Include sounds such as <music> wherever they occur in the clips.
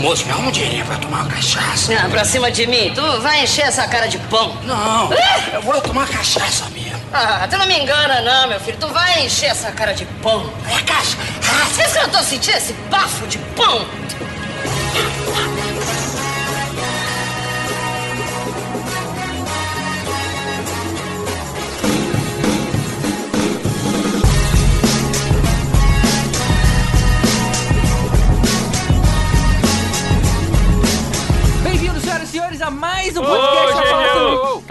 moço, me arruma um dinheirinho pra tomar uma cachaça. Ah, pra cima de mim, tu vai encher essa cara de pão. Não, eu vou tomar cachaça mesmo. Ah, tu não me engana não, meu filho. Tu vai encher essa cara de pão. É cachaça. Vocês eu tô sentindo esse bafo de pão?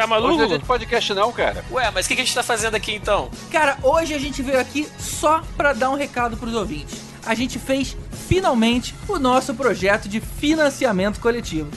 Maluco? Hoje não é dia de podcast não, cara. Ué, mas o que, que a gente tá fazendo aqui então? Cara, hoje a gente veio aqui só pra dar um recado pros ouvintes. A gente fez finalmente o nosso projeto de financiamento coletivo.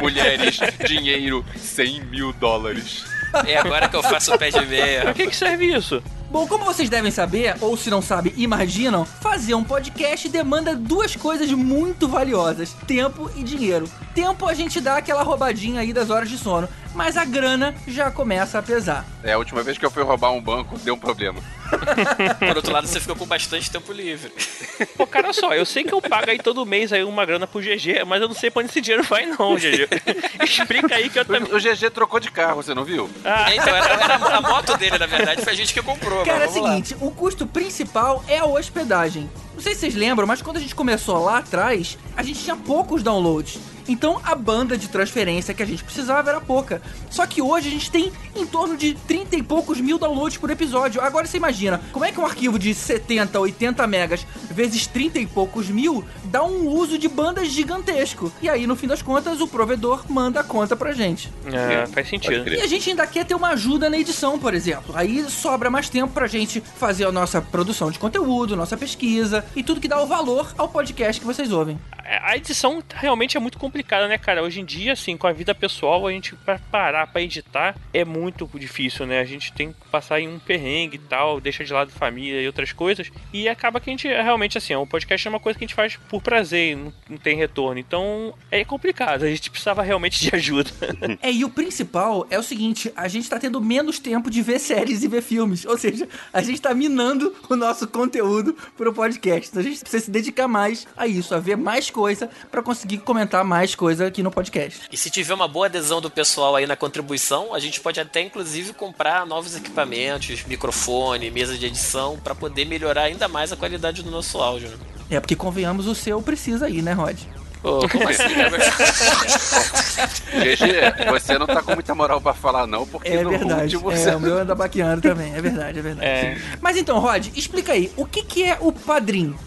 Mulheres, dinheiro, 100 mil dólares. É agora que eu faço o pé de meia. <laughs> Pra que, que serve isso? Bom, como vocês devem saber, ou se não sabem, imaginam, fazer um podcast demanda duas coisas muito valiosas: tempo e dinheiro. Tempo a gente dá aquela roubadinha aí das horas de sono, mas a grana já começa a pesar. É, a última vez que eu fui roubar um banco, deu um problema. <laughs> Por outro lado, você ficou com bastante tempo livre. <laughs> Pô, cara, só, eu sei que eu pago aí todo mês aí uma grana pro GG, mas eu não sei pra onde esse dinheiro vai não, GG. <laughs> Explica aí que eu também... O GG trocou de carro, você não viu? Ah, É, então, era, era a moto dele, na verdade, foi a gente que comprou. Cara, é o vamos lá. seguinte, o custo principal é a hospedagem. Não sei se vocês lembram, mas quando a gente começou lá atrás, a gente tinha poucos downloads. Então a banda de transferência que a gente precisava era pouca. Só que hoje a gente tem em torno de 30 e poucos mil downloads por episódio. Agora você imagina, como é que um arquivo de 70, 80 megas vezes 30 e poucos mil dá um uso de banda gigantesco. E aí, no fim das contas, o provedor manda a conta pra gente. é, faz sentido. E a gente ainda quer ter uma ajuda na edição, por exemplo. Aí sobra mais tempo pra gente fazer a nossa produção de conteúdo, nossa pesquisa e tudo que dá o valor ao podcast que vocês ouvem. A edição realmente é muito complicada, né, cara? Hoje em dia, assim, com a vida pessoal, a gente pra parar pra editar é muito difícil, né? A gente tem que passar em um perrengue e tal, deixa de lado família e outras coisas, e acaba que a gente realmente, assim, o podcast é uma coisa que a gente faz por prazer, não, não tem retorno. Então é complicado, a gente precisava realmente de ajuda. <laughs> É, e o principal é o seguinte: a gente tá tendo menos tempo de ver séries e ver filmes. Ou seja, a gente tá minando o nosso conteúdo pro podcast. Então a gente precisa se dedicar mais a isso, a ver mais coisa pra conseguir comentar mais coisa aqui no podcast. E se tiver uma boa adesão do pessoal aí na contribuição, a gente pode até inclusive comprar novos equipamentos, microfone, mesa de edição, pra poder melhorar ainda mais a qualidade do nosso áudio. né? É, porque convenhamos, o seu precisa aí, né, Rod? Pô, como assim? <laughs> cara? GG, você não tá com muita moral pra falar não, porque É no verdade. você... É, o meu anda baqueando também. É verdade, é verdade. É. Mas então, Rod, explica aí, o que, que é o padrinho?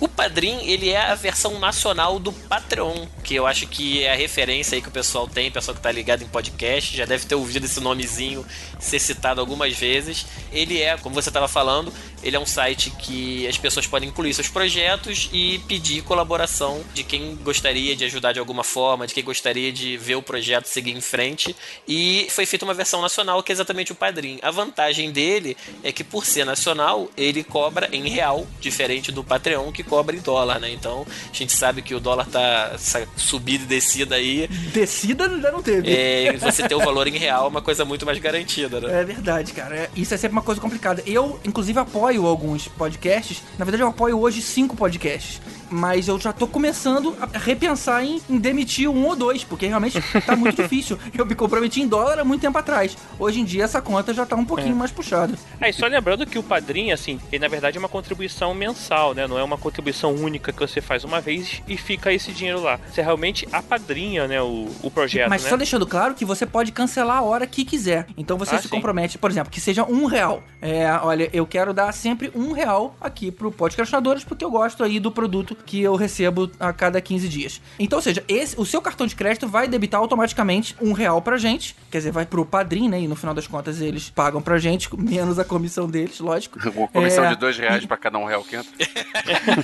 O Padrim, ele é a versão nacional do Patreon, que eu acho que é a referência aí que o pessoal tem, o pessoal que tá ligado em podcast, já deve ter ouvido esse nomezinho ser citado algumas vezes. Ele é, como você estava falando, ele é um site que as pessoas podem incluir seus projetos e pedir colaboração de quem gostaria de ajudar de alguma forma, de quem gostaria de ver o projeto seguir em frente. E foi feita uma versão nacional que é exatamente o Padrim. A vantagem dele é que por ser nacional, ele cobra em real, diferente do Patreon que cobra em dólar, né? Então, a gente sabe que o dólar tá essa subida e descida aí. Descida ainda não teve. É, e você ter o valor em real é uma coisa muito mais garantida, né? É verdade, cara. É- Isso é sempre uma coisa complicada. Eu, inclusive, apoio alguns podcasts. Na verdade, eu apoio hoje cinco podcasts. Mas eu já tô começando a repensar em, em demitir um ou dois, porque realmente tá muito <laughs> difícil. Eu me comprometi em dólar há muito tempo atrás. Hoje em dia, essa conta já tá um pouquinho mais puxada. Aí, só lembrando que o padrinho, assim, ele na verdade é uma contribuição mensal, né? Não é uma contribuição única que você faz uma vez e fica esse dinheiro lá. Você realmente apadrinha, né, o, o projeto, Mas né? só deixando claro que você pode cancelar a hora que quiser. Então você Ah, se sim. compromete, por exemplo, que seja um real. É, olha, eu quero dar sempre um real aqui pro podcastinadores porque eu gosto aí do produto que eu recebo a cada 15 dias. Então, ou seja, esse, o seu cartão de crédito vai debitar automaticamente um real pra gente. Quer dizer, vai pro padrinho, né? E no final das contas eles pagam pra gente, <laughs> menos a comissão deles, lógico. Uma comissão É, de dois reais pra cada um real que entra. <laughs>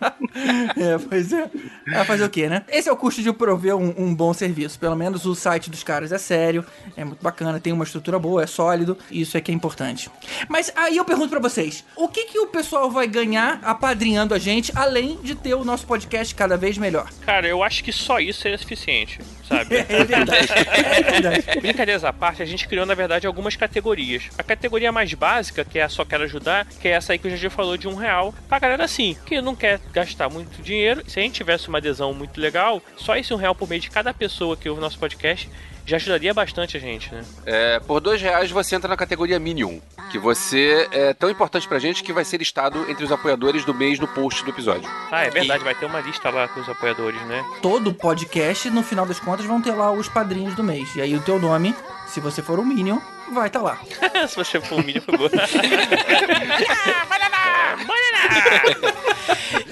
<laughs> É, pois é. Ah, fazer o quê, né? Esse é o custo de prover um, um bom serviço. Pelo menos o site dos caras é sério, é muito bacana, tem uma estrutura boa, é sólido. Isso é que é importante. Mas aí eu pergunto pra vocês: o que, que o pessoal vai ganhar apadrinhando a gente, além de ter o nosso podcast cada vez melhor? Cara, eu acho que só isso seria suficiente, sabe? <laughs> É verdade. É verdade. Brincadeiras à parte, a gente criou, na verdade, algumas categorias. A categoria mais básica, que é a Só Quero Ajudar, que é essa aí que o GG falou de um real, pra galera assim, que não quer gastar muito dinheiro. Se a gente tivesse uma adesão muito legal, só esse um real por mês de cada pessoa que ouve nosso podcast já ajudaria bastante a gente, né? É, por dois reais você entra na categoria Minion, que você é tão importante pra gente que vai ser listado entre os apoiadores do mês no post do episódio. Ah, é verdade, vai ter uma lista lá com os apoiadores, né? Todo podcast, no final das contas, vão ter lá os padrinhos do mês. E aí o teu nome, se você for um Minion, vai estar lá. <laughs> Se você for um milho, foi boa.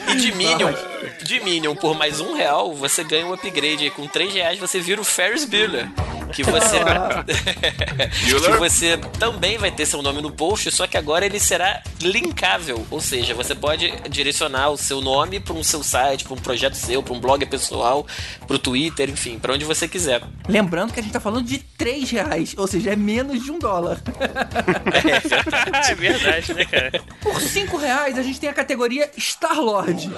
E de Minion, de Minion, por mais um real, você ganha um upgrade. aí. Com três reais, você vira o Ferris Bueller. Que você, <laughs> que você também vai ter seu nome no post, só que agora ele será linkável. Ou seja, você pode direcionar o seu nome para um seu site, para um projeto seu, para um blog pessoal, para o Twitter, enfim, para onde você quiser. Lembrando que a gente tá falando de 3 reais, ou seja, é menos de um dólar. <laughs> <laughs> é verdade, né, cara? Por 5 reais a gente tem a categoria Star Lord.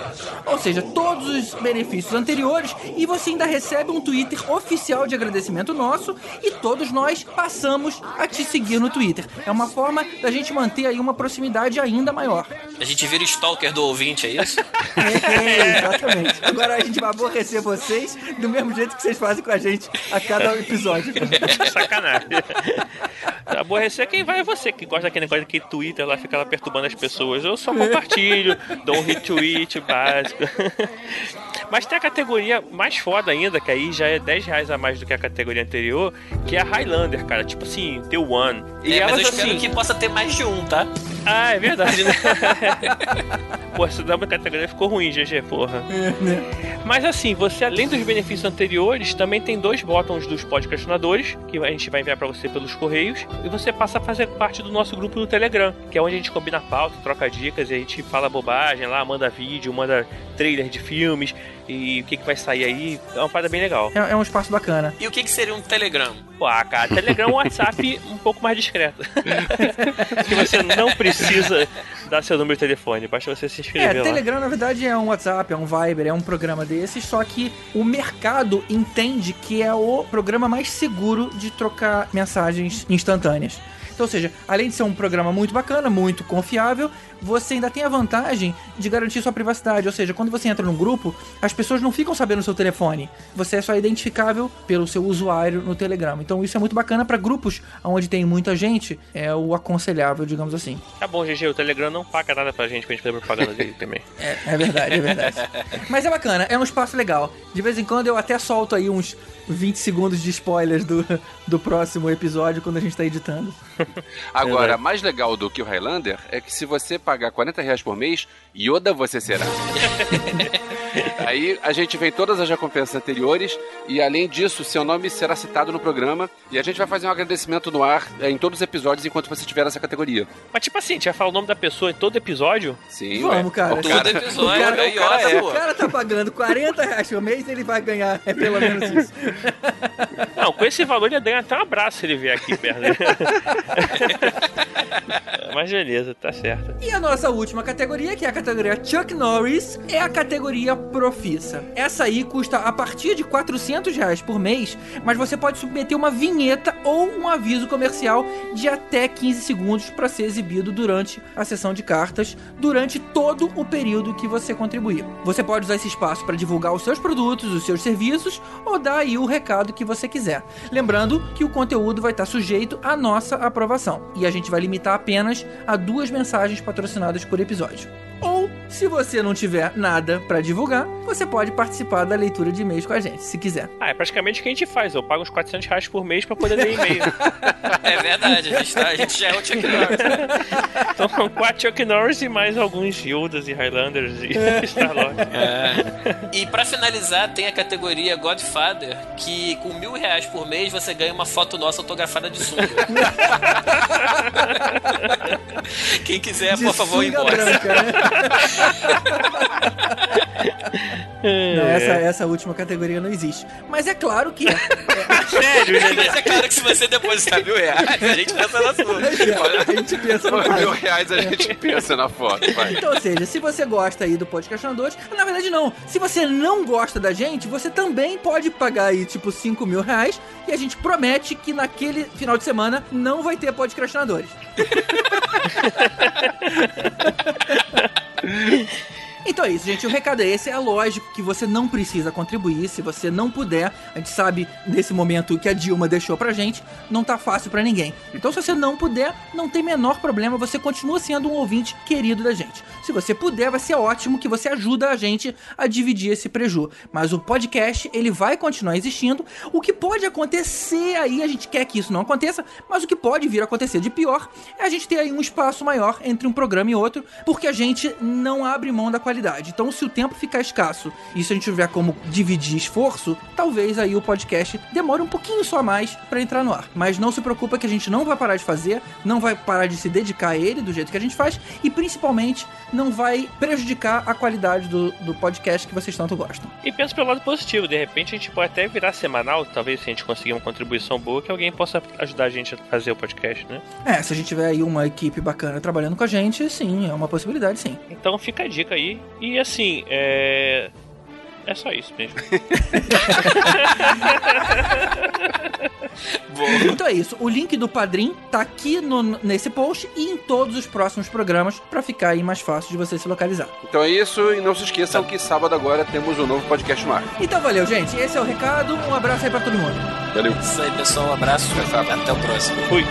Ou seja, todos os benefícios anteriores e você ainda recebe um Twitter oficial de agradecimento nosso e todos nós passamos a te seguir no Twitter. É uma forma da gente manter aí uma proximidade ainda maior. A gente vira stalker do ouvinte, é isso? <laughs> É, exatamente. Agora a gente vai aborrecer vocês do mesmo jeito que vocês fazem com a gente a cada episódio. <laughs> Sacanagem. Aborrecer quem vai é você, que gosta daquele negócio que Twitter lá fica lá perturbando as pessoas. Eu só compartilho, dou um retweet básico. <laughs> Mas tem a categoria mais foda ainda, que aí já é 10 reais a mais do que a categoria anterior, que é a Highlander, cara. Tipo assim, The One. E é, mas eu espero assim. que possa ter mais de um, tá? Ah, é verdade, né? <laughs> Pô, essa da categoria ficou ruim, GG, porra. Mas assim, você além dos benefícios anteriores, também tem dois botões dos podcastinadores, que a gente vai enviar pra você pelos correios, e você passa a fazer parte do nosso grupo no Telegram, que é onde a gente combina pauta, troca dicas, e a gente fala bobagem lá, manda vídeo, manda trailer de filmes, e o que, que vai sair aí. É uma parada bem legal. É, é um espaço bacana. E o que, que seria um Telegram? Pô, ah, cara, Telegram é um WhatsApp um pouco mais discreto. <laughs> que você não precisa dar seu número de telefone, basta você se É, inscrever lá. Telegram na verdade é um WhatsApp, é um Viber, é um programa desses, só que o mercado entende que é o programa mais seguro de trocar mensagens instantâneas. Então, ou seja, além de ser um programa muito bacana, muito confiável, você ainda tem a vantagem de garantir sua privacidade. Ou seja, quando você entra num grupo, as pessoas não ficam sabendo o seu telefone. Você é só identificável pelo seu usuário no Telegram. Então, isso é muito bacana para grupos onde tem muita gente, é o aconselhável, digamos assim. Tá bom, GG, o Telegram não paga nada pra gente pra gente fazer propaganda dele <laughs> também. É, é verdade, é verdade. <laughs> Mas é bacana, é um espaço legal. De vez em quando eu até solto aí uns 20 segundos de spoilers do, do próximo episódio quando a gente tá editando. <laughs> <laughs> Agora, mais legal do que o Highlander é que se você pagar 40 reais por mês, Yoda você será. <laughs> Aí a gente vem todas as recompensas anteriores e além disso, seu nome será citado no programa e a gente vai fazer um agradecimento no ar é, em todos os episódios enquanto você tiver essa categoria. Mas tipo assim, a gente vai falar o nome da pessoa em todo episódio? Sim, Vamos, cara. O Todo cara- episódio, o cara, o cara tá- pô. o cara tá pagando 40 reais por mês, ele vai ganhar é pelo menos isso. <laughs> Não, com esse valor ele ganha até um abraço se ele vier aqui perto. <laughs> Mas beleza, tá certo. E a nossa última categoria, que é a categoria Chuck Norris, é a categoria Profissa. Essa aí custa a partir de 400 reais por mês, mas você pode submeter uma vinheta ou um aviso comercial de até 15 segundos para ser exibido durante a sessão de cartas, durante todo o período que você contribuir. Você pode usar esse espaço para divulgar os seus produtos, os seus serviços ou dar aí o recado que você quiser. Lembrando que o conteúdo vai estar sujeito à nossa aprovação e a gente vai limitar apenas a duas mensagens patrocinadas por episódio. Ou, se você não tiver nada para divulgar, você pode participar da leitura de e-mails com a gente, se quiser. Ah, é praticamente o que a gente faz. Eu pago uns 400 reais por mês pra poder ler e-mail. <laughs> É verdade, a gente, tá- a gente já é o Chuck Norris. <laughs> Então são quatro Chuck Norris e mais alguns Yodas e Highlanders e <laughs> Star-Lord. E pra finalizar, tem a categoria Godfather, que com mil reais por mês você ganha uma foto nossa autografada de sunga. Quem quiser, De por favor, embora. branca, né? Não, essa, essa última categoria não existe. Mas é claro que é. Sério, né? Mas é claro que se você depositar mil reais, a gente pensa na sua. a gente pensa Por mil reais a gente pensa na foto, vai. Então, ou seja, se você gosta aí do Podcastinadores, na verdade não. Se você não gosta da gente, você também pode pagar aí, tipo, 5 mil reais e a gente promete que naquele final de semana não vai ter Podcastinadores. Ha ha ha ha ha! Então é isso, gente. O recado é esse. É lógico que você não precisa contribuir. Se você não puder, a gente sabe nesse momento que a Dilma deixou pra gente, não tá fácil pra ninguém. Então, se você não puder, não tem menor problema. Você continua sendo um ouvinte querido da gente. Se você puder, vai ser ótimo que você ajuda a gente a dividir esse preju. Mas o podcast, ele vai continuar existindo. O que pode acontecer aí, a gente quer que isso não aconteça, mas o que pode vir a acontecer de pior é a gente ter aí um espaço maior entre um programa e outro, porque a gente não abre mão da qualidade. Então, se o tempo ficar escasso e se a gente tiver como dividir esforço, talvez aí o podcast demore um pouquinho só mais para entrar no ar. Mas não se preocupa que a gente não vai parar de fazer, não vai parar de se dedicar a ele do jeito que a gente faz e principalmente não vai prejudicar a qualidade do, do podcast que vocês tanto gostam. E pensa pelo lado positivo, de repente a gente pode até virar semanal, talvez se a gente conseguir uma contribuição boa, que alguém possa ajudar a gente a fazer o podcast, né? É, se a gente tiver aí uma equipe bacana trabalhando com a gente, sim, é uma possibilidade, sim. Então fica a dica aí. E assim, é. É só isso mesmo. <laughs> Então é isso. O link do Padrim tá aqui no, nesse post e em todos os próximos programas para ficar aí mais fácil de você se localizar. Então é isso, e não se esqueçam que sábado agora temos um novo podcast no ar. Então valeu, gente. Esse é o recado. Um abraço aí pra todo mundo. Valeu. Isso aí, pessoal. Um abraço. Até o próximo. Fui.